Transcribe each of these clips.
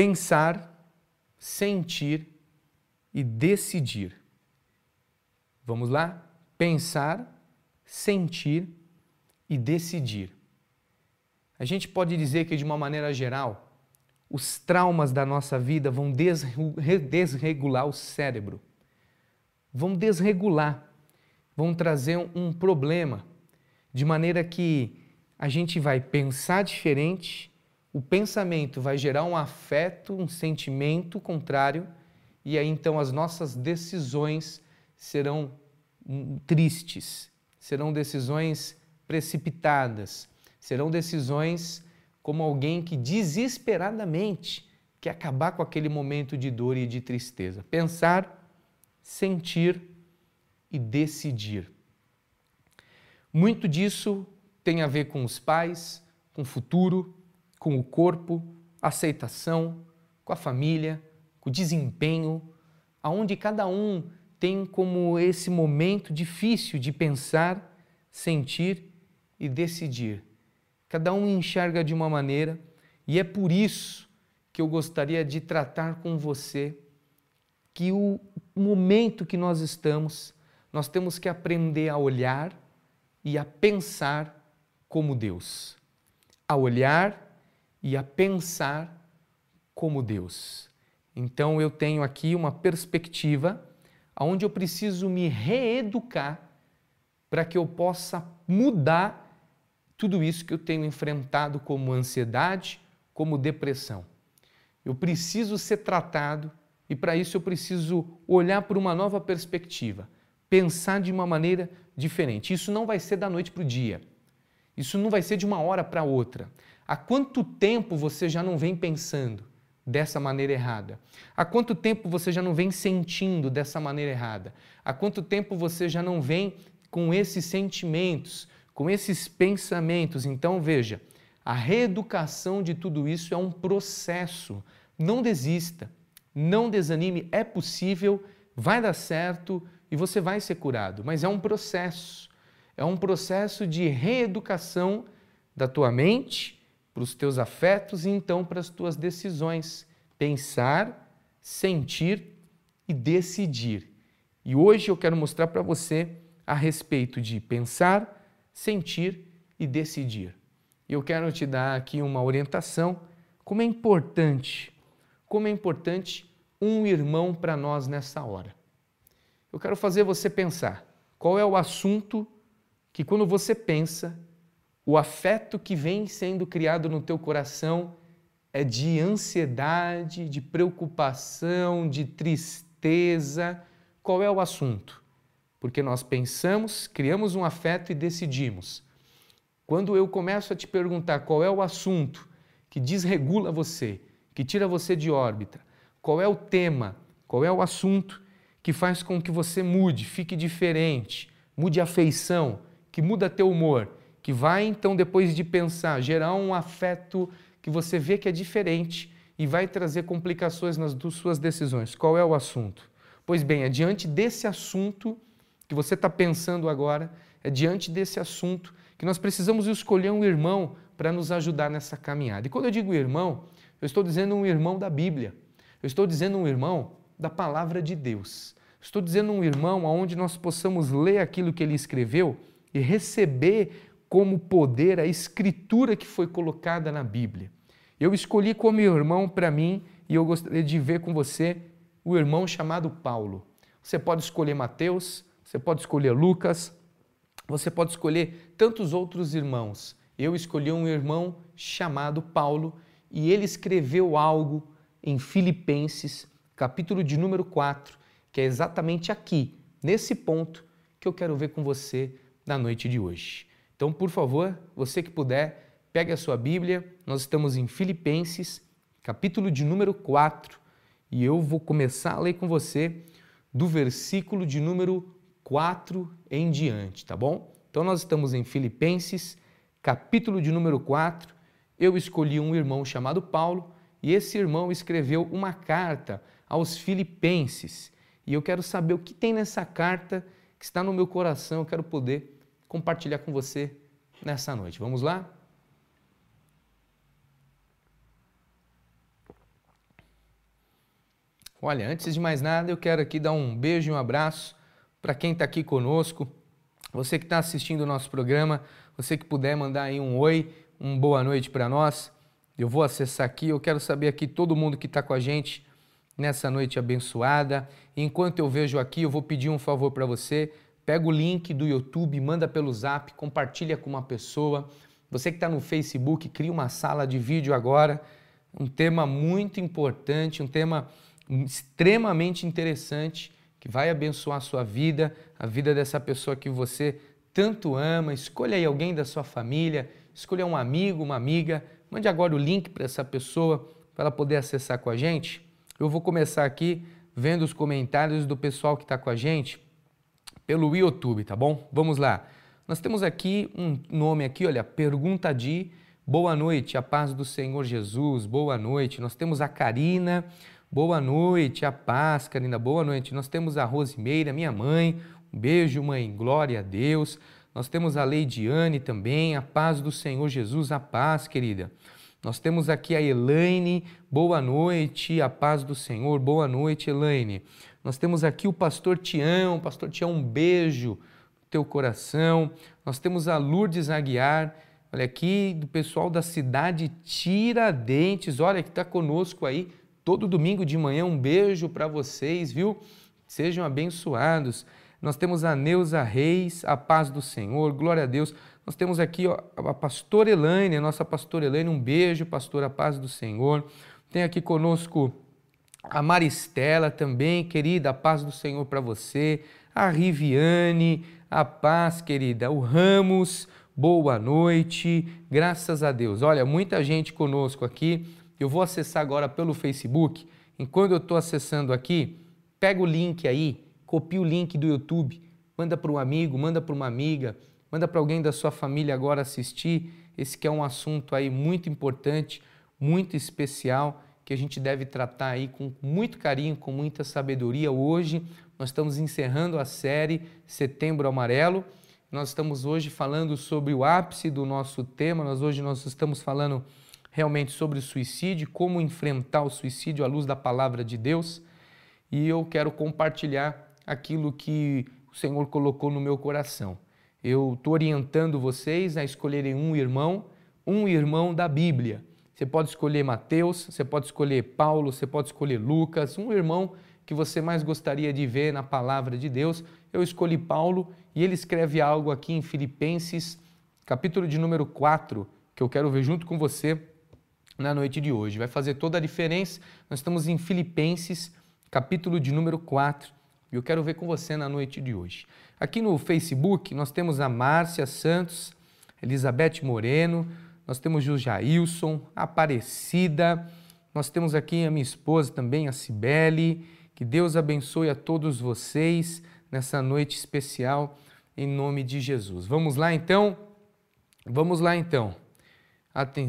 pensar, sentir e decidir. Vamos lá? Pensar, sentir e decidir. A gente pode dizer que, de uma maneira geral, os traumas da nossa vida vão desregular o cérebro, vão desregular, vão trazer um problema, de maneira que a gente vai pensar diferente, o pensamento vai gerar um afeto, um sentimento contrário, e aí então as nossas decisões serão hum, tristes, serão decisões precipitadas, serão decisões como alguém que desesperadamente quer acabar com aquele momento de dor e de tristeza. Pensar, sentir e decidir. Muito disso tem a ver com os pais, com o futuro, com o corpo, aceitação, com a família, com o desempenho, aonde cada um tem como esse momento difícil de pensar, sentir e decidir. Cada um enxerga de uma maneira e é por isso que eu gostaria de tratar com você que o momento que nós estamos, nós temos que aprender a olhar e a pensar como Deus. A olhar e a pensar como Deus. Então eu tenho aqui uma perspectiva onde eu preciso me reeducar para que eu possa mudar tudo isso que eu tenho enfrentado como ansiedade, como depressão. Eu preciso ser tratado e para isso eu preciso olhar por uma nova perspectiva, pensar de uma maneira diferente. Isso não vai ser da noite para o dia. Isso não vai ser de uma hora para outra. Há quanto tempo você já não vem pensando dessa maneira errada? Há quanto tempo você já não vem sentindo dessa maneira errada? Há quanto tempo você já não vem com esses sentimentos, com esses pensamentos? Então, veja, a reeducação de tudo isso é um processo. Não desista, não desanime, é possível, vai dar certo e você vai ser curado, mas é um processo é um processo de reeducação da tua mente para os teus afetos e então para as tuas decisões. Pensar, sentir e decidir. E hoje eu quero mostrar para você a respeito de pensar, sentir e decidir. Eu quero te dar aqui uma orientação como é importante, como é importante um irmão para nós nessa hora. Eu quero fazer você pensar qual é o assunto que quando você pensa, o afeto que vem sendo criado no teu coração é de ansiedade, de preocupação, de tristeza. Qual é o assunto? Porque nós pensamos, criamos um afeto e decidimos. Quando eu começo a te perguntar qual é o assunto que desregula você, que tira você de órbita, qual é o tema, qual é o assunto que faz com que você mude, fique diferente, mude a feição, que muda teu humor, que vai então depois de pensar gerar um afeto que você vê que é diferente e vai trazer complicações nas suas decisões. Qual é o assunto? Pois bem, é diante desse assunto que você está pensando agora, é diante desse assunto que nós precisamos escolher um irmão para nos ajudar nessa caminhada. E quando eu digo irmão, eu estou dizendo um irmão da Bíblia. Eu estou dizendo um irmão da palavra de Deus. Estou dizendo um irmão aonde nós possamos ler aquilo que ele escreveu e receber como poder a escritura que foi colocada na Bíblia. Eu escolhi como irmão para mim e eu gostaria de ver com você o irmão chamado Paulo. Você pode escolher Mateus, você pode escolher Lucas, você pode escolher tantos outros irmãos. Eu escolhi um irmão chamado Paulo e ele escreveu algo em Filipenses, capítulo de número 4, que é exatamente aqui, nesse ponto, que eu quero ver com você na noite de hoje. Então, por favor, você que puder, pegue a sua Bíblia. Nós estamos em Filipenses, capítulo de número 4, e eu vou começar a ler com você do versículo de número 4 em diante, tá bom? Então, nós estamos em Filipenses, capítulo de número 4. Eu escolhi um irmão chamado Paulo, e esse irmão escreveu uma carta aos Filipenses. E eu quero saber o que tem nessa carta que está no meu coração, eu quero poder compartilhar com você nessa noite. Vamos lá? Olha, antes de mais nada, eu quero aqui dar um beijo e um abraço para quem está aqui conosco, você que está assistindo o nosso programa, você que puder mandar aí um oi, um boa noite para nós. Eu vou acessar aqui, eu quero saber aqui todo mundo que está com a gente nessa noite abençoada. Enquanto eu vejo aqui, eu vou pedir um favor para você. Pega o link do YouTube, manda pelo Zap, compartilha com uma pessoa. Você que está no Facebook, cria uma sala de vídeo agora. Um tema muito importante, um tema extremamente interessante que vai abençoar a sua vida, a vida dessa pessoa que você tanto ama. Escolha aí alguém da sua família, escolha um amigo, uma amiga. Mande agora o link para essa pessoa para ela poder acessar com a gente. Eu vou começar aqui vendo os comentários do pessoal que está com a gente pelo YouTube, tá bom? Vamos lá. Nós temos aqui um nome aqui, olha, pergunta de boa noite, a paz do Senhor Jesus, boa noite. Nós temos a Karina, Boa noite, a paz, Karina, boa noite. Nós temos a Rosimeira, minha mãe, um beijo, mãe, glória a Deus. Nós temos a Leidiane também, a paz do Senhor Jesus, a paz, querida. Nós temos aqui a Elaine, boa noite, a paz do Senhor, boa noite, Elaine. Nós temos aqui o pastor Tião, pastor Tião, um beijo no teu coração. Nós temos a Lourdes Aguiar, olha aqui, do pessoal da cidade Tiradentes, olha que está conosco aí todo domingo de manhã. Um beijo para vocês, viu? Sejam abençoados. Nós temos a Neuza Reis, a paz do Senhor, glória a Deus. Nós temos aqui ó, a pastora Elaine, a nossa pastora Elaine, um beijo, pastora, a paz do Senhor. Tem aqui conosco a Maristela também, querida, a paz do Senhor para você. A Riviane, a paz, querida. O Ramos, boa noite, graças a Deus. Olha, muita gente conosco aqui. Eu vou acessar agora pelo Facebook. Enquanto eu estou acessando aqui, pega o link aí, copia o link do YouTube, manda para um amigo, manda para uma amiga, manda para alguém da sua família agora assistir. Esse que é um assunto aí muito importante, muito especial, que a gente deve tratar aí com muito carinho, com muita sabedoria. Hoje nós estamos encerrando a série Setembro Amarelo. Nós estamos hoje falando sobre o ápice do nosso tema. Nós hoje nós estamos falando realmente sobre o suicídio, como enfrentar o suicídio à luz da palavra de Deus. E eu quero compartilhar aquilo que o Senhor colocou no meu coração. Eu estou orientando vocês a escolherem um irmão, um irmão da Bíblia. Você pode escolher Mateus, você pode escolher Paulo, você pode escolher Lucas, um irmão que você mais gostaria de ver na palavra de Deus. Eu escolhi Paulo e ele escreve algo aqui em Filipenses, capítulo de número 4, que eu quero ver junto com você na noite de hoje. Vai fazer toda a diferença. Nós estamos em Filipenses, capítulo de número 4, e eu quero ver com você na noite de hoje. Aqui no Facebook nós temos a Márcia Santos, Elizabeth Moreno, nós temos o Jailson, Aparecida, nós temos aqui a minha esposa também, a Cibele. Que Deus abençoe a todos vocês nessa noite especial, em nome de Jesus. Vamos lá então? Vamos lá então.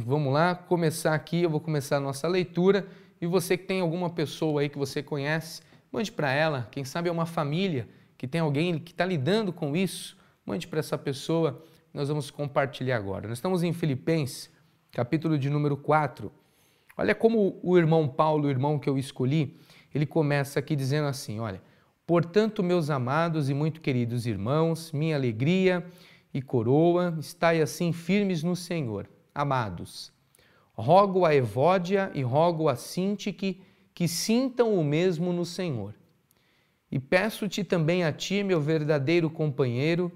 Vamos lá, começar aqui, eu vou começar a nossa leitura e você que tem alguma pessoa aí que você conhece, mande para ela, quem sabe é uma família que tem alguém que está lidando com isso, mande para essa pessoa, nós vamos compartilhar agora. Nós estamos em Filipenses, capítulo de número 4. Olha como o irmão Paulo, o irmão que eu escolhi, ele começa aqui dizendo assim, olha, Portanto, meus amados e muito queridos irmãos, minha alegria e coroa, estai assim firmes no Senhor amados, rogo a Evódia e rogo a Sintique que sintam o mesmo no Senhor. E peço-te também a ti, meu verdadeiro companheiro,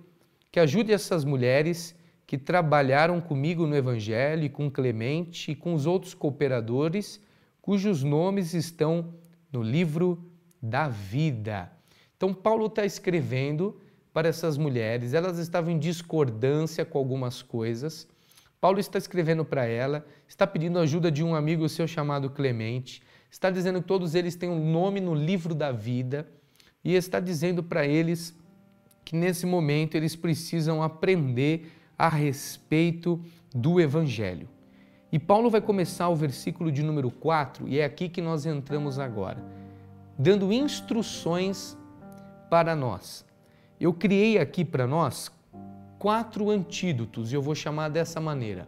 que ajude essas mulheres que trabalharam comigo no Evangelho e com Clemente e com os outros cooperadores, cujos nomes estão no livro da vida. Então, Paulo está escrevendo para essas mulheres, elas estavam em discordância com algumas coisas, Paulo está escrevendo para ela, está pedindo ajuda de um amigo seu chamado Clemente, está dizendo que todos eles têm um nome no livro da vida e está dizendo para eles que nesse momento eles precisam aprender a respeito do Evangelho. E Paulo vai começar o versículo de número 4, e é aqui que nós entramos agora, dando instruções para nós. Eu criei aqui para nós quatro antídotos, e eu vou chamar dessa maneira.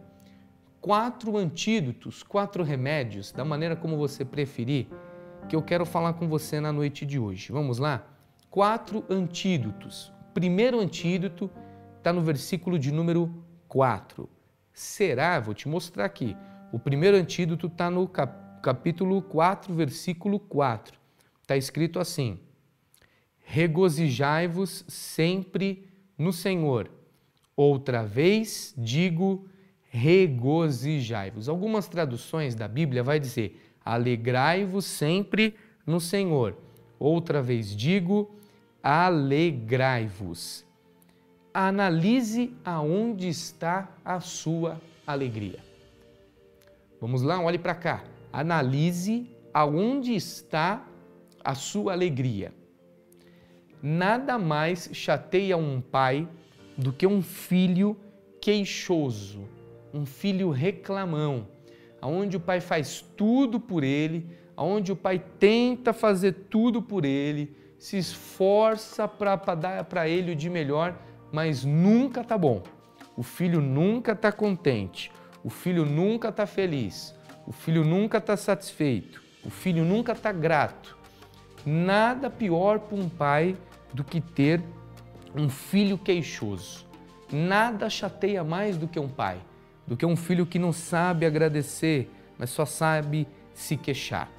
Quatro antídotos, quatro remédios, da maneira como você preferir, que eu quero falar com você na noite de hoje. Vamos lá? Quatro antídotos. Primeiro antídoto está no versículo de número 4. Será? Vou te mostrar aqui. O primeiro antídoto está no capítulo 4, versículo 4. Está escrito assim: Regozijai-vos sempre no Senhor. Outra vez digo, regozijai-vos. Algumas traduções da Bíblia vai dizer: alegrai-vos sempre no Senhor. Outra vez digo, alegrai-vos. Analise aonde está a sua alegria. Vamos lá, olhe para cá. Analise aonde está a sua alegria. Nada mais chateia um pai do que um filho queixoso, um filho reclamão, aonde o pai faz tudo por ele, aonde o pai tenta fazer tudo por ele, se esforça para dar para ele o de melhor, mas nunca tá bom. O filho nunca está contente, o filho nunca está feliz, o filho nunca está satisfeito, o filho nunca está grato. Nada pior para um pai do que ter um filho queixoso. Nada chateia mais do que um pai, do que um filho que não sabe agradecer, mas só sabe se queixar.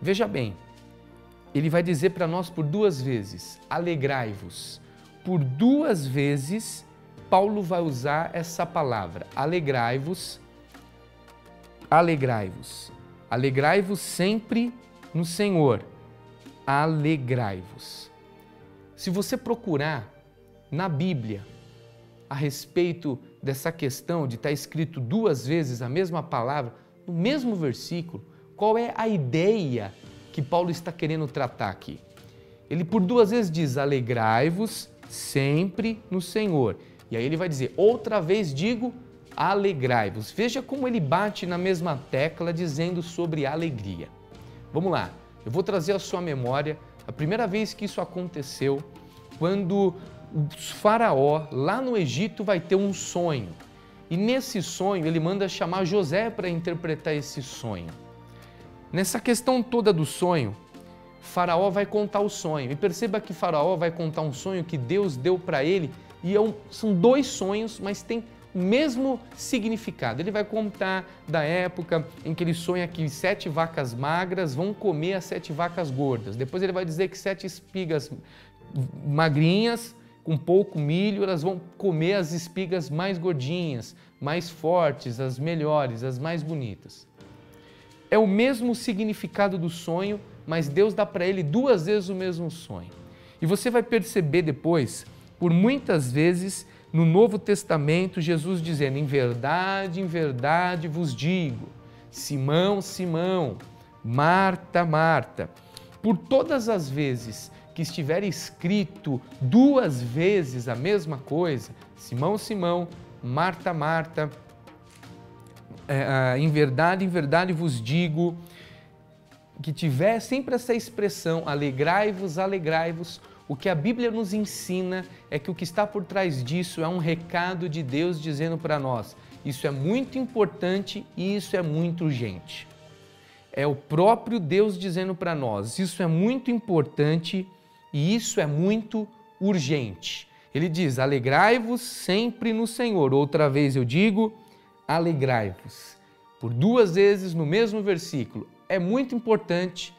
Veja bem, ele vai dizer para nós por duas vezes: alegrai-vos. Por duas vezes, Paulo vai usar essa palavra: alegrai-vos, alegrai-vos. Alegrai-vos sempre no Senhor. Alegrai-vos. Se você procurar na Bíblia a respeito dessa questão de estar escrito duas vezes a mesma palavra, no mesmo versículo, qual é a ideia que Paulo está querendo tratar aqui? Ele por duas vezes diz: alegrai-vos sempre no Senhor. E aí ele vai dizer: outra vez digo, alegrai-vos. Veja como ele bate na mesma tecla dizendo sobre alegria. Vamos lá, eu vou trazer à sua memória a primeira vez que isso aconteceu, quando o faraó lá no Egito vai ter um sonho. E nesse sonho ele manda chamar José para interpretar esse sonho. Nessa questão toda do sonho, Faraó vai contar o sonho. E perceba que Faraó vai contar um sonho que Deus deu para ele e é são dois sonhos, mas tem o mesmo significado. Ele vai contar da época em que ele sonha que sete vacas magras vão comer as sete vacas gordas. Depois ele vai dizer que sete espigas magrinhas com pouco milho, elas vão comer as espigas mais gordinhas, mais fortes, as melhores, as mais bonitas. É o mesmo significado do sonho, mas Deus dá para ele duas vezes o mesmo sonho. E você vai perceber depois, por muitas vezes, no Novo Testamento, Jesus dizendo: Em verdade, em verdade vos digo, Simão, Simão, Marta, Marta. Por todas as vezes que estiver escrito duas vezes a mesma coisa, Simão, Simão, Marta, Marta, é, em verdade, em verdade vos digo, que tiver sempre essa expressão, alegrai-vos, alegrai-vos, o que a Bíblia nos ensina é que o que está por trás disso é um recado de Deus dizendo para nós: isso é muito importante e isso é muito urgente. É o próprio Deus dizendo para nós: isso é muito importante e isso é muito urgente. Ele diz: alegrai-vos sempre no Senhor. Outra vez eu digo: alegrai-vos. Por duas vezes no mesmo versículo. É muito importante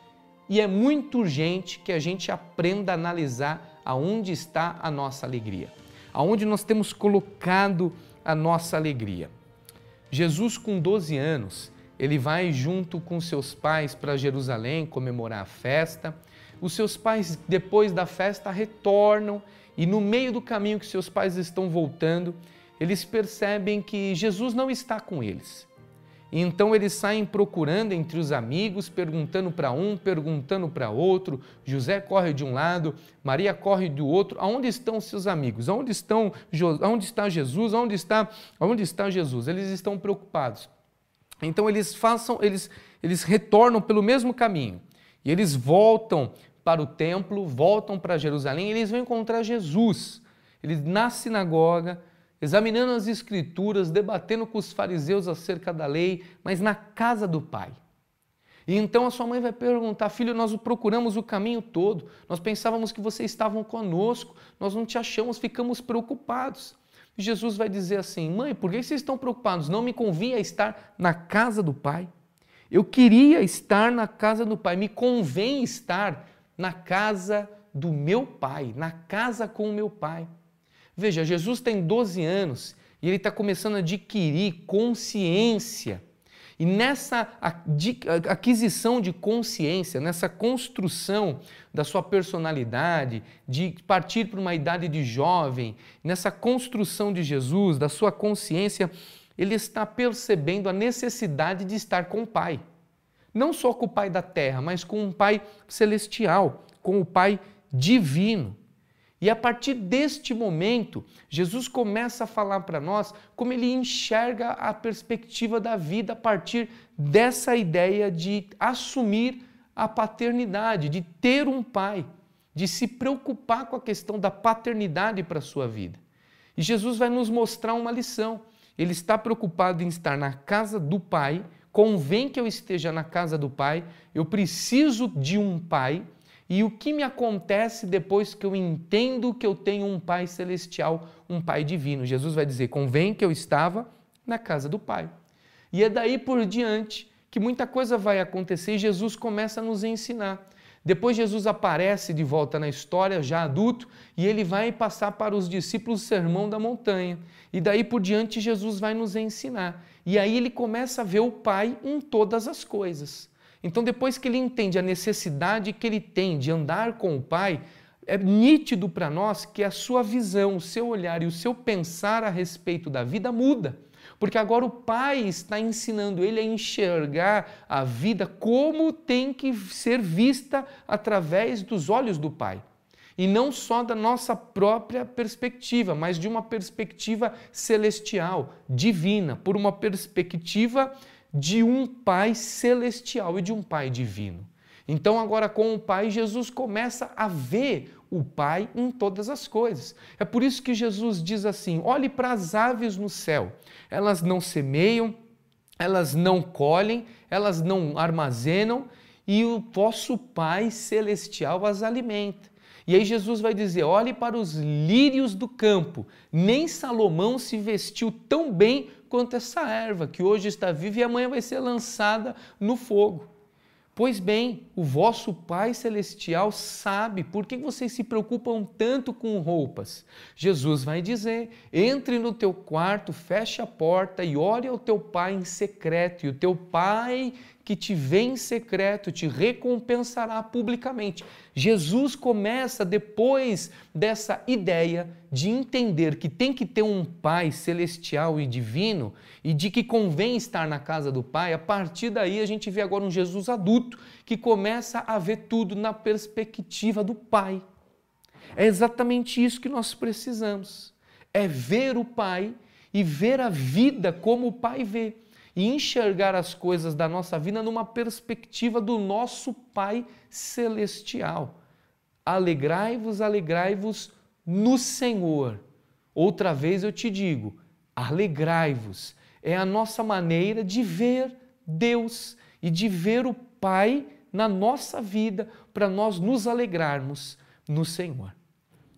e é muito urgente que a gente aprenda a analisar aonde está a nossa alegria, aonde nós temos colocado a nossa alegria. Jesus, com 12 anos, ele vai junto com seus pais para Jerusalém comemorar a festa. Os seus pais, depois da festa, retornam e no meio do caminho que seus pais estão voltando, eles percebem que Jesus não está com eles. Então eles saem procurando entre os amigos, perguntando para um, perguntando para outro. José corre de um lado, Maria corre do outro. Aonde estão seus amigos? Aonde estão? Aonde está Jesus? Aonde está? Aonde está Jesus? Eles estão preocupados. Então eles façam, eles eles retornam pelo mesmo caminho e eles voltam para o templo, voltam para Jerusalém. E eles vão encontrar Jesus. Eles na sinagoga examinando as Escrituras, debatendo com os fariseus acerca da lei, mas na casa do Pai. E então a sua mãe vai perguntar: Filho, nós o procuramos o caminho todo, nós pensávamos que vocês estavam conosco, nós não te achamos, ficamos preocupados. E Jesus vai dizer assim: Mãe, por que vocês estão preocupados? Não me convinha estar na casa do Pai. Eu queria estar na casa do Pai, me convém estar na casa do meu Pai, na casa com o meu Pai. Veja, Jesus tem 12 anos e ele está começando a adquirir consciência e nessa aquisição de consciência, nessa construção da sua personalidade, de partir para uma idade de jovem, nessa construção de Jesus, da sua consciência, ele está percebendo a necessidade de estar com o Pai. Não só com o Pai da terra, mas com um Pai celestial, com o Pai divino. E a partir deste momento, Jesus começa a falar para nós como ele enxerga a perspectiva da vida a partir dessa ideia de assumir a paternidade, de ter um pai, de se preocupar com a questão da paternidade para a sua vida. E Jesus vai nos mostrar uma lição. Ele está preocupado em estar na casa do pai, convém que eu esteja na casa do pai, eu preciso de um pai e o que me acontece depois que eu entendo que eu tenho um Pai celestial, um Pai divino? Jesus vai dizer: convém que eu estava na casa do Pai. E é daí por diante que muita coisa vai acontecer e Jesus começa a nos ensinar. Depois Jesus aparece de volta na história, já adulto, e ele vai passar para os discípulos o sermão da montanha. E daí por diante Jesus vai nos ensinar. E aí ele começa a ver o Pai em todas as coisas. Então, depois que ele entende a necessidade que ele tem de andar com o Pai, é nítido para nós que a sua visão, o seu olhar e o seu pensar a respeito da vida muda. Porque agora o Pai está ensinando ele a enxergar a vida como tem que ser vista através dos olhos do Pai. E não só da nossa própria perspectiva, mas de uma perspectiva celestial, divina, por uma perspectiva de um Pai celestial e de um Pai divino. Então, agora com o Pai, Jesus começa a ver o Pai em todas as coisas. É por isso que Jesus diz assim: olhe para as aves no céu, elas não semeiam, elas não colhem, elas não armazenam, e o vosso Pai celestial as alimenta. E aí Jesus vai dizer: olhe para os lírios do campo, nem Salomão se vestiu tão bem quanto essa erva que hoje está viva e amanhã vai ser lançada no fogo. Pois bem, o vosso Pai Celestial sabe por que vocês se preocupam tanto com roupas. Jesus vai dizer: entre no teu quarto, feche a porta e ore ao teu Pai em secreto, e o teu Pai que te vê em secreto te recompensará publicamente. Jesus começa depois dessa ideia de entender que tem que ter um Pai celestial e divino e de que convém estar na casa do Pai. A partir daí a gente vê agora um Jesus adulto que começa a ver tudo na perspectiva do Pai. É exatamente isso que nós precisamos. É ver o Pai e ver a vida como o Pai vê e enxergar as coisas da nossa vida numa perspectiva do nosso Pai Celestial. Alegrai-vos, alegrai-vos no Senhor. Outra vez eu te digo, alegrai-vos. É a nossa maneira de ver Deus e de ver o Pai na nossa vida para nós nos alegrarmos no Senhor.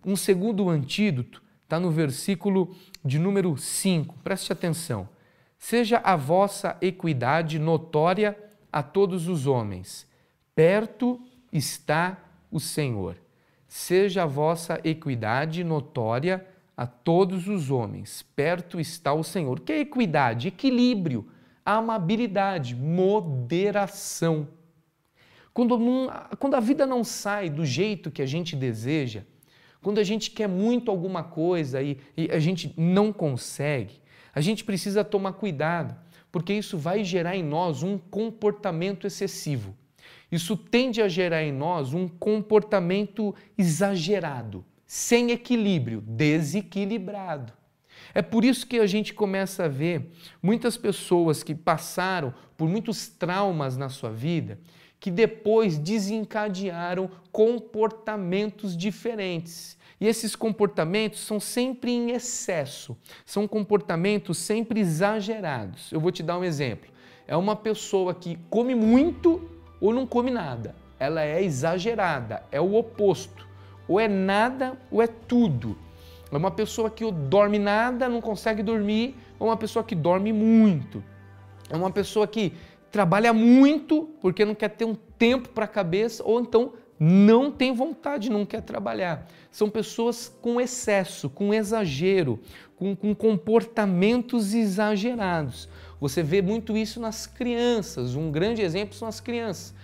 Um segundo antídoto está no versículo de número 5, preste atenção. Seja a vossa equidade notória a todos os homens. Perto está o Senhor. Seja a vossa equidade notória a todos os homens. Perto está o Senhor. Que é equidade? Equilíbrio, amabilidade, moderação. Quando, quando a vida não sai do jeito que a gente deseja, quando a gente quer muito alguma coisa e, e a gente não consegue, a gente precisa tomar cuidado, porque isso vai gerar em nós um comportamento excessivo. Isso tende a gerar em nós um comportamento exagerado, sem equilíbrio, desequilibrado. É por isso que a gente começa a ver muitas pessoas que passaram por muitos traumas na sua vida, que depois desencadearam comportamentos diferentes. E esses comportamentos são sempre em excesso, são comportamentos sempre exagerados. Eu vou te dar um exemplo. É uma pessoa que come muito ou não come nada. Ela é exagerada, é o oposto. Ou é nada ou é tudo. É uma pessoa que dorme nada, não consegue dormir, ou uma pessoa que dorme muito. É uma pessoa que trabalha muito porque não quer ter um tempo para a cabeça, ou então não tem vontade, não quer trabalhar. São pessoas com excesso, com exagero, com, com comportamentos exagerados. Você vê muito isso nas crianças. Um grande exemplo são as crianças.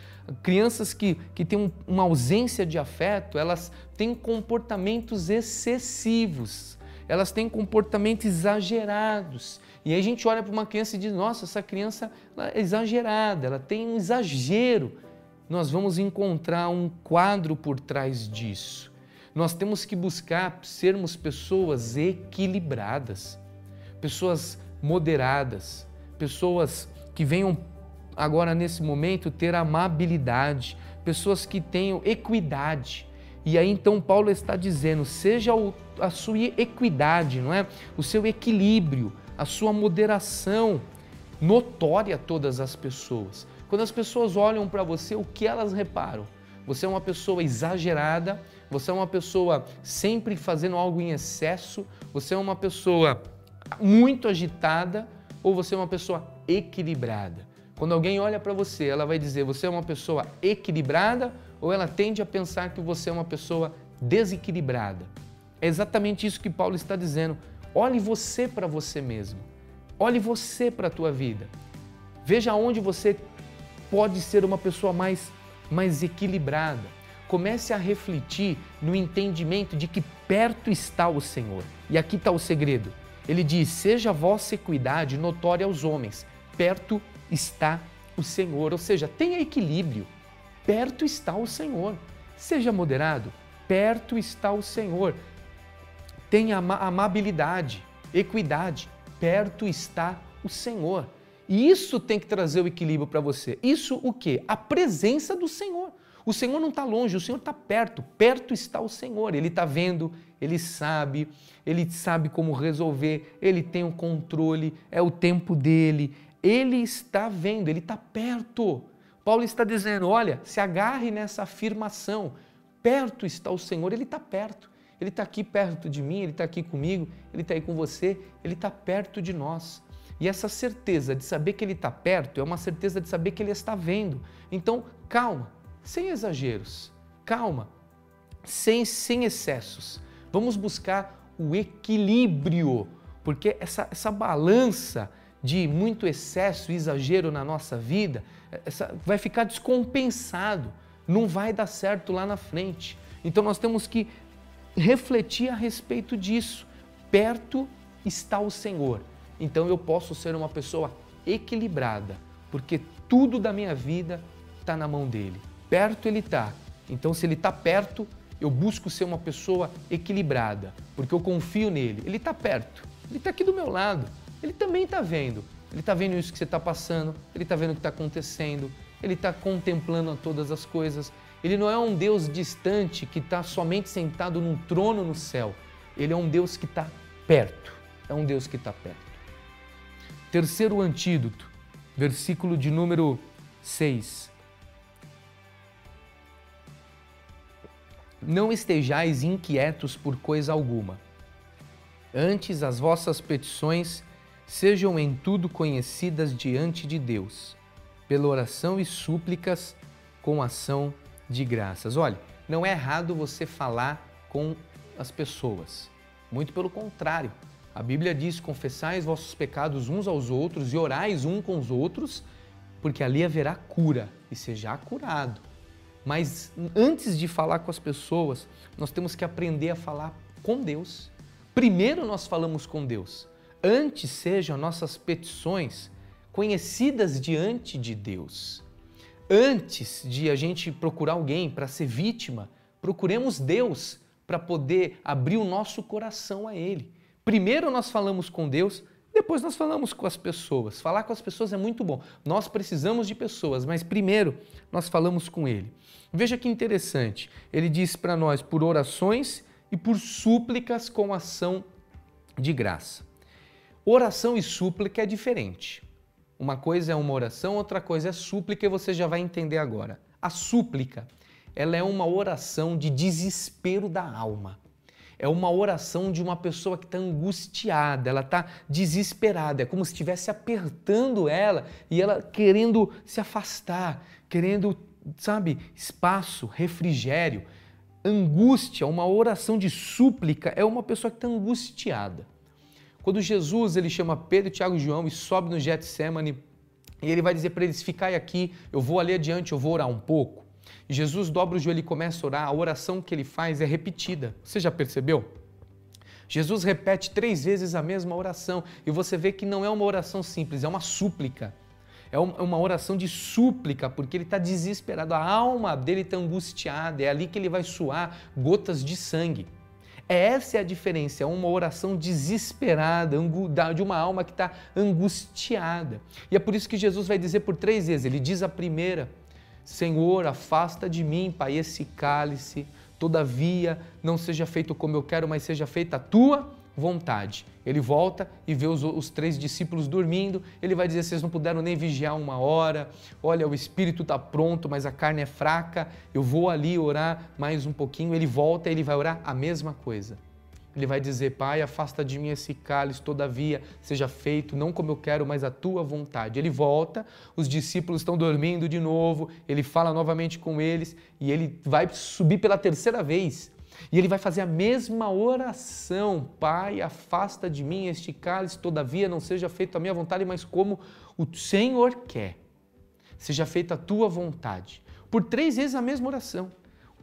Crianças que, que têm uma ausência de afeto, elas têm comportamentos excessivos, elas têm comportamentos exagerados. E aí a gente olha para uma criança e diz: nossa, essa criança é exagerada, ela tem um exagero nós vamos encontrar um quadro por trás disso. Nós temos que buscar sermos pessoas equilibradas, pessoas moderadas, pessoas que venham agora nesse momento ter amabilidade, pessoas que tenham equidade. E aí então Paulo está dizendo: seja a sua equidade, não é? O seu equilíbrio, a sua moderação notória a todas as pessoas. Quando as pessoas olham para você, o que elas reparam? Você é uma pessoa exagerada, você é uma pessoa sempre fazendo algo em excesso, você é uma pessoa muito agitada ou você é uma pessoa equilibrada. Quando alguém olha para você, ela vai dizer: você é uma pessoa equilibrada ou ela tende a pensar que você é uma pessoa desequilibrada. É exatamente isso que Paulo está dizendo. Olhe você para você mesmo. Olhe você para a tua vida. Veja onde você pode ser uma pessoa mais, mais equilibrada. Comece a refletir no entendimento de que perto está o Senhor. E aqui está o segredo. Ele diz: Seja a vossa equidade notória aos homens, perto está o Senhor. Ou seja, tenha equilíbrio, perto está o Senhor. Seja moderado, perto está o Senhor. Tenha amabilidade, equidade, perto está o Senhor. E isso tem que trazer o equilíbrio para você. Isso o quê? A presença do Senhor. O Senhor não está longe, o Senhor está perto. Perto está o Senhor. Ele está vendo, ele sabe, ele sabe como resolver, ele tem o controle, é o tempo dele. Ele está vendo, ele está perto. Paulo está dizendo: olha, se agarre nessa afirmação. Perto está o Senhor, ele está perto. Ele está aqui perto de mim, ele está aqui comigo, ele está aí com você, ele está perto de nós. E essa certeza de saber que Ele está perto é uma certeza de saber que Ele está vendo. Então, calma, sem exageros, calma, sem, sem excessos. Vamos buscar o equilíbrio, porque essa, essa balança de muito excesso e exagero na nossa vida essa, vai ficar descompensado, não vai dar certo lá na frente. Então, nós temos que refletir a respeito disso. Perto está o Senhor então eu posso ser uma pessoa equilibrada, porque tudo da minha vida está na mão dele. Perto ele está. Então, se ele está perto, eu busco ser uma pessoa equilibrada, porque eu confio nele. Ele está perto, ele está aqui do meu lado, ele também está vendo. Ele está vendo isso que você está passando, ele está vendo o que está acontecendo, ele está contemplando todas as coisas. Ele não é um Deus distante que está somente sentado num trono no céu. Ele é um Deus que está perto. É um Deus que está perto. Terceiro antídoto, versículo de número 6. Não estejais inquietos por coisa alguma. Antes as vossas petições sejam em tudo conhecidas diante de Deus, pela oração e súplicas com ação de graças. Olha, não é errado você falar com as pessoas. Muito pelo contrário, a Bíblia diz: confessais vossos pecados uns aos outros e orais um com os outros, porque ali haverá cura e seja curado. Mas antes de falar com as pessoas, nós temos que aprender a falar com Deus. Primeiro nós falamos com Deus. Antes sejam nossas petições conhecidas diante de Deus. Antes de a gente procurar alguém para ser vítima, procuremos Deus para poder abrir o nosso coração a Ele. Primeiro nós falamos com Deus, depois nós falamos com as pessoas. Falar com as pessoas é muito bom. Nós precisamos de pessoas, mas primeiro nós falamos com Ele. Veja que interessante. Ele diz para nós por orações e por súplicas com ação de graça. Oração e súplica é diferente. Uma coisa é uma oração, outra coisa é súplica e você já vai entender agora. A súplica, ela é uma oração de desespero da alma. É uma oração de uma pessoa que está angustiada, ela está desesperada, é como se estivesse apertando ela e ela querendo se afastar, querendo, sabe, espaço, refrigério. Angústia, uma oração de súplica, é uma pessoa que está angustiada. Quando Jesus ele chama Pedro, Tiago e João e sobe no Getsemane, e ele vai dizer para eles: Ficai aqui, eu vou ali adiante, eu vou orar um pouco. Jesus dobra o joelho e começa a orar, a oração que ele faz é repetida. Você já percebeu? Jesus repete três vezes a mesma oração e você vê que não é uma oração simples, é uma súplica. É, é uma oração de súplica, porque ele está desesperado, a alma dele está angustiada, é ali que ele vai suar gotas de sangue. Essa é a diferença, é uma oração desesperada, de uma alma que está angustiada. E é por isso que Jesus vai dizer por três vezes: ele diz a primeira, Senhor, afasta de mim, Pai, esse cálice, todavia não seja feito como eu quero, mas seja feita a tua vontade. Ele volta e vê os, os, três discípulos dormindo. Ele vai dizer: vocês não puderam nem vigiar uma hora. Olha, o espírito está pronto, mas a carne é fraca. Eu vou ali orar mais um pouquinho. Ele volta e ele vai orar a mesma coisa. Ele vai dizer: Pai, afasta de mim esse cálice, todavia seja feito, não como eu quero, mas a tua vontade. Ele volta, os discípulos estão dormindo de novo, ele fala novamente com eles e ele vai subir pela terceira vez. E ele vai fazer a mesma oração: Pai, afasta de mim este cálice, todavia não seja feita a minha vontade, mas como o Senhor quer. Seja feita a tua vontade. Por três vezes a mesma oração.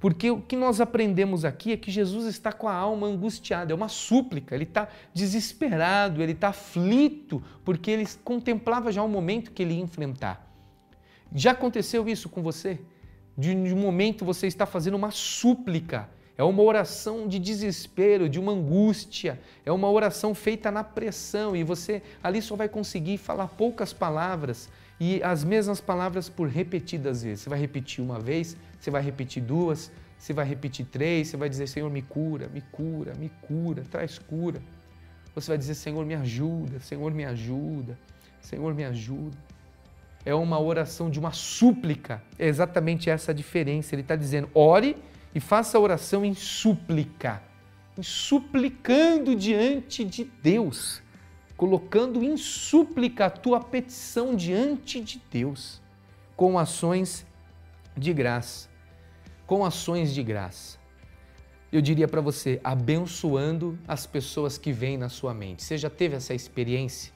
Porque o que nós aprendemos aqui é que Jesus está com a alma angustiada, é uma súplica, ele está desesperado, ele está aflito, porque ele contemplava já o momento que ele ia enfrentar. Já aconteceu isso com você? De um momento você está fazendo uma súplica, é uma oração de desespero, de uma angústia, é uma oração feita na pressão e você ali só vai conseguir falar poucas palavras e as mesmas palavras por repetidas vezes. Você vai repetir uma vez, você vai repetir duas, você vai repetir três, você vai dizer, Senhor, me cura, me cura, me cura, traz cura. Você vai dizer, Senhor, me ajuda, Senhor, me ajuda, Senhor, me ajuda. É uma oração de uma súplica. É exatamente essa a diferença. Ele está dizendo, ore e faça a oração em súplica, em suplicando diante de Deus, colocando em súplica a tua petição diante de Deus, com ações de graça com ações de graça. Eu diria para você, abençoando as pessoas que vêm na sua mente. Você já teve essa experiência?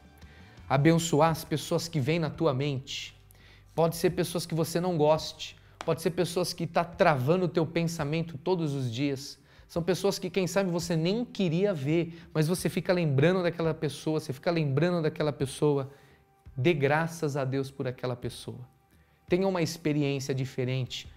Abençoar as pessoas que vêm na tua mente. Pode ser pessoas que você não goste, pode ser pessoas que estão tá travando o teu pensamento todos os dias. São pessoas que, quem sabe, você nem queria ver, mas você fica lembrando daquela pessoa, você fica lembrando daquela pessoa. Dê graças a Deus por aquela pessoa. Tenha uma experiência diferente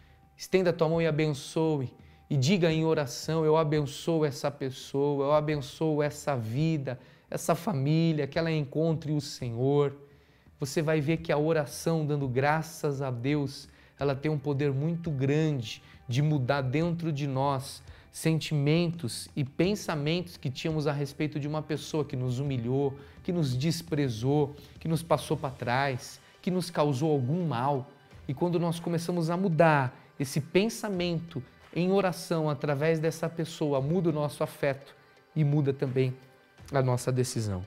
Estenda a tua mão e abençoe. E diga em oração: Eu abençoo essa pessoa, eu abençoo essa vida, essa família, que ela encontre o Senhor. Você vai ver que a oração, dando graças a Deus, ela tem um poder muito grande de mudar dentro de nós sentimentos e pensamentos que tínhamos a respeito de uma pessoa que nos humilhou, que nos desprezou, que nos passou para trás, que nos causou algum mal. E quando nós começamos a mudar esse pensamento em oração através dessa pessoa muda o nosso afeto e muda também a nossa decisão.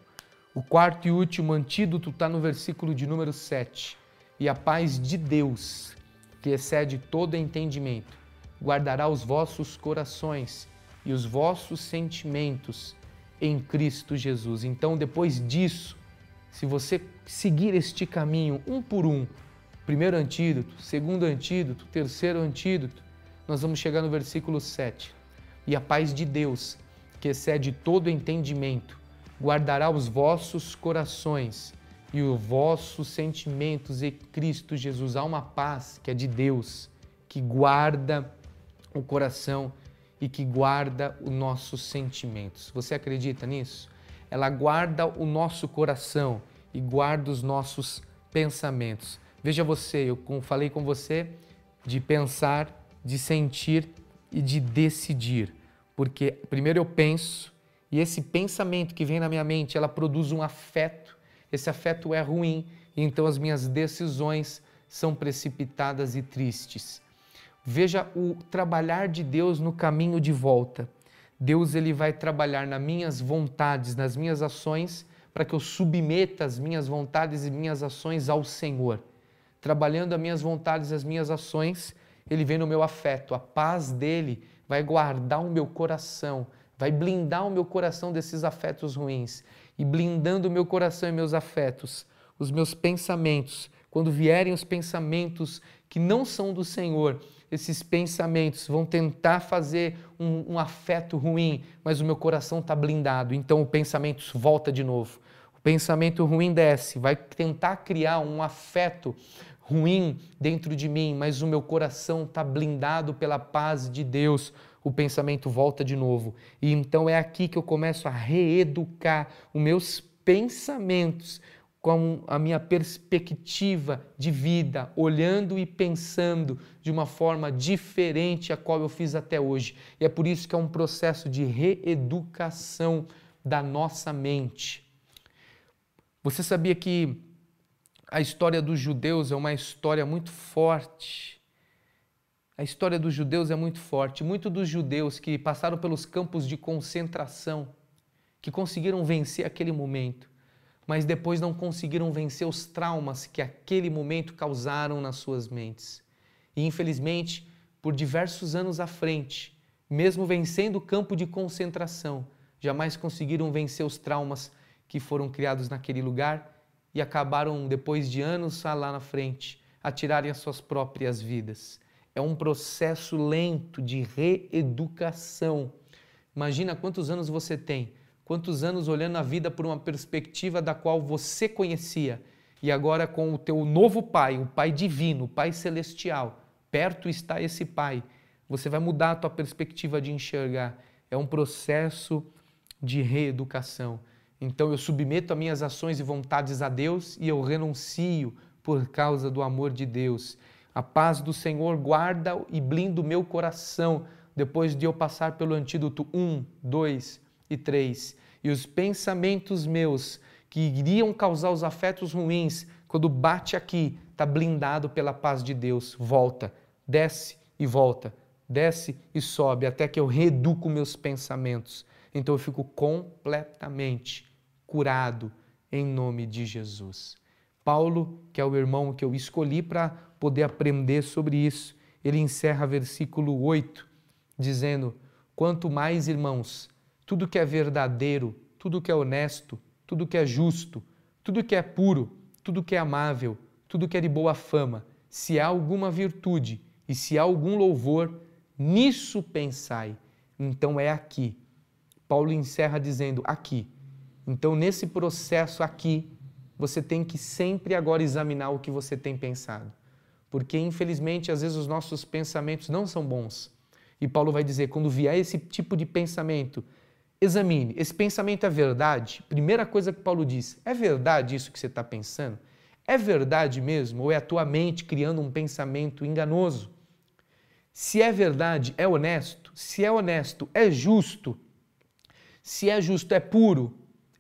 O quarto e último antídoto está no versículo de número 7. E a paz de Deus, que excede todo entendimento, guardará os vossos corações e os vossos sentimentos em Cristo Jesus. Então, depois disso, se você seguir este caminho um por um, primeiro antídoto, segundo antídoto, terceiro antídoto, nós vamos chegar no versículo 7. E a paz de Deus, que excede todo entendimento, guardará os vossos corações e os vossos sentimentos em Cristo Jesus. Há uma paz que é de Deus, que guarda o coração e que guarda os nossos sentimentos. Você acredita nisso? Ela guarda o nosso coração e guarda os nossos pensamentos. Veja você, eu falei com você de pensar, de sentir e de decidir. Porque primeiro eu penso e esse pensamento que vem na minha mente, ela produz um afeto. Esse afeto é ruim e então as minhas decisões são precipitadas e tristes. Veja o trabalhar de Deus no caminho de volta. Deus ele vai trabalhar nas minhas vontades, nas minhas ações, para que eu submeta as minhas vontades e minhas ações ao Senhor. Trabalhando as minhas vontades e as minhas ações, ele vem no meu afeto. A paz dele vai guardar o meu coração, vai blindar o meu coração desses afetos ruins. E blindando o meu coração e meus afetos, os meus pensamentos, quando vierem os pensamentos que não são do Senhor, esses pensamentos vão tentar fazer um, um afeto ruim, mas o meu coração está blindado, então o pensamento volta de novo. O pensamento ruim desce, vai tentar criar um afeto ruim dentro de mim, mas o meu coração está blindado pela paz de Deus. O pensamento volta de novo. E então é aqui que eu começo a reeducar os meus pensamentos com a minha perspectiva de vida, olhando e pensando de uma forma diferente a qual eu fiz até hoje. E é por isso que é um processo de reeducação da nossa mente. Você sabia que a história dos judeus é uma história muito forte? A história dos judeus é muito forte. Muitos dos judeus que passaram pelos campos de concentração, que conseguiram vencer aquele momento, mas depois não conseguiram vencer os traumas que aquele momento causaram nas suas mentes. E infelizmente, por diversos anos à frente, mesmo vencendo o campo de concentração, jamais conseguiram vencer os traumas que foram criados naquele lugar e acabaram, depois de anos lá na frente, a tirarem as suas próprias vidas. É um processo lento de reeducação. Imagina quantos anos você tem Quantos anos olhando a vida por uma perspectiva da qual você conhecia e agora com o teu novo Pai, o Pai divino, o Pai celestial, perto está esse Pai. Você vai mudar a tua perspectiva de enxergar. É um processo de reeducação. Então eu submeto as minhas ações e vontades a Deus e eu renuncio por causa do amor de Deus. A paz do Senhor guarda e blinda o meu coração depois de eu passar pelo antídoto 1, 2 e 3. E os pensamentos meus que iriam causar os afetos ruins, quando bate aqui, está blindado pela paz de Deus. Volta, desce e volta, desce e sobe, até que eu reeduco meus pensamentos. Então eu fico completamente curado em nome de Jesus. Paulo, que é o irmão que eu escolhi para poder aprender sobre isso, ele encerra versículo 8, dizendo: Quanto mais, irmãos, tudo que é verdadeiro, tudo que é honesto, tudo que é justo, tudo que é puro, tudo que é amável, tudo que é de boa fama, se há alguma virtude e se há algum louvor, nisso pensai. Então é aqui. Paulo encerra dizendo aqui. Então, nesse processo aqui, você tem que sempre agora examinar o que você tem pensado. Porque, infelizmente, às vezes os nossos pensamentos não são bons. E Paulo vai dizer: quando vier esse tipo de pensamento, Examine, esse pensamento é verdade? Primeira coisa que Paulo diz: é verdade isso que você está pensando? É verdade mesmo? Ou é a tua mente criando um pensamento enganoso? Se é verdade, é honesto? Se é honesto, é justo? Se é justo, é puro?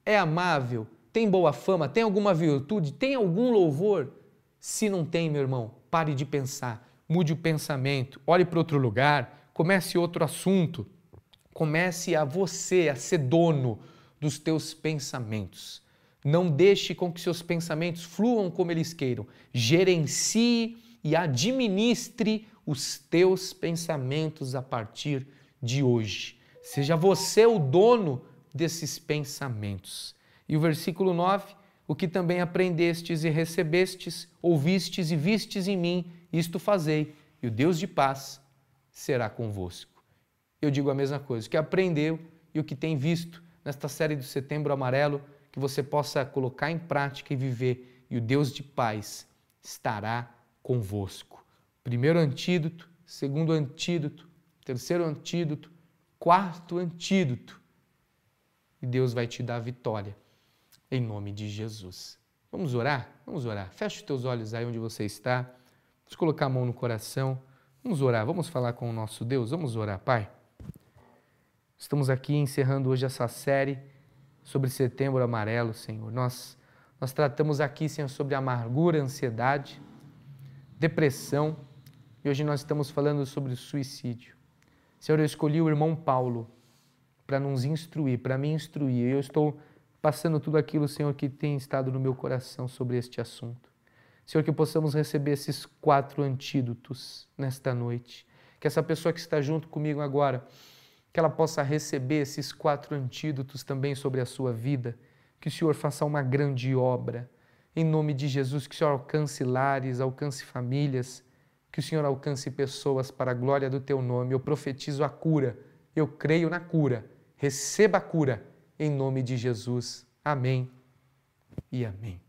É amável? Tem boa fama? Tem alguma virtude? Tem algum louvor? Se não tem, meu irmão, pare de pensar, mude o pensamento, olhe para outro lugar, comece outro assunto. Comece a você a ser dono dos teus pensamentos. Não deixe com que seus pensamentos fluam como eles queiram. Gerencie e administre os teus pensamentos a partir de hoje. Seja você o dono desses pensamentos. E o versículo 9: O que também aprendestes e recebestes, ouvistes e vistes em mim, isto fazei, e o Deus de paz será convosco eu digo a mesma coisa. O que aprendeu e o que tem visto nesta série do Setembro Amarelo, que você possa colocar em prática e viver, e o Deus de paz estará convosco. Primeiro antídoto, segundo antídoto, terceiro antídoto, quarto antídoto. E Deus vai te dar vitória, em nome de Jesus. Vamos orar? Vamos orar. Feche os teus olhos aí onde você está. Vamos colocar a mão no coração. Vamos orar, vamos falar com o nosso Deus. Vamos orar, Pai. Estamos aqui encerrando hoje essa série sobre Setembro Amarelo, Senhor. Nós, Nós tratamos aqui, Senhor, sobre amargura, ansiedade, depressão e hoje nós estamos falando sobre suicídio. Senhor, eu escolhi o irmão Paulo para nos instruir, para me instruir. Eu estou passando tudo aquilo, Senhor, que tem estado no meu coração sobre este assunto. Senhor, que possamos receber esses quatro antídotos nesta noite. Que essa pessoa que está junto comigo agora, que ela possa receber esses quatro antídotos também sobre a sua vida. Que o Senhor faça uma grande obra. Em nome de Jesus, que o Senhor alcance lares, alcance famílias, que o Senhor alcance pessoas para a glória do teu nome. Eu profetizo a cura. Eu creio na cura. Receba a cura em nome de Jesus. Amém e amém.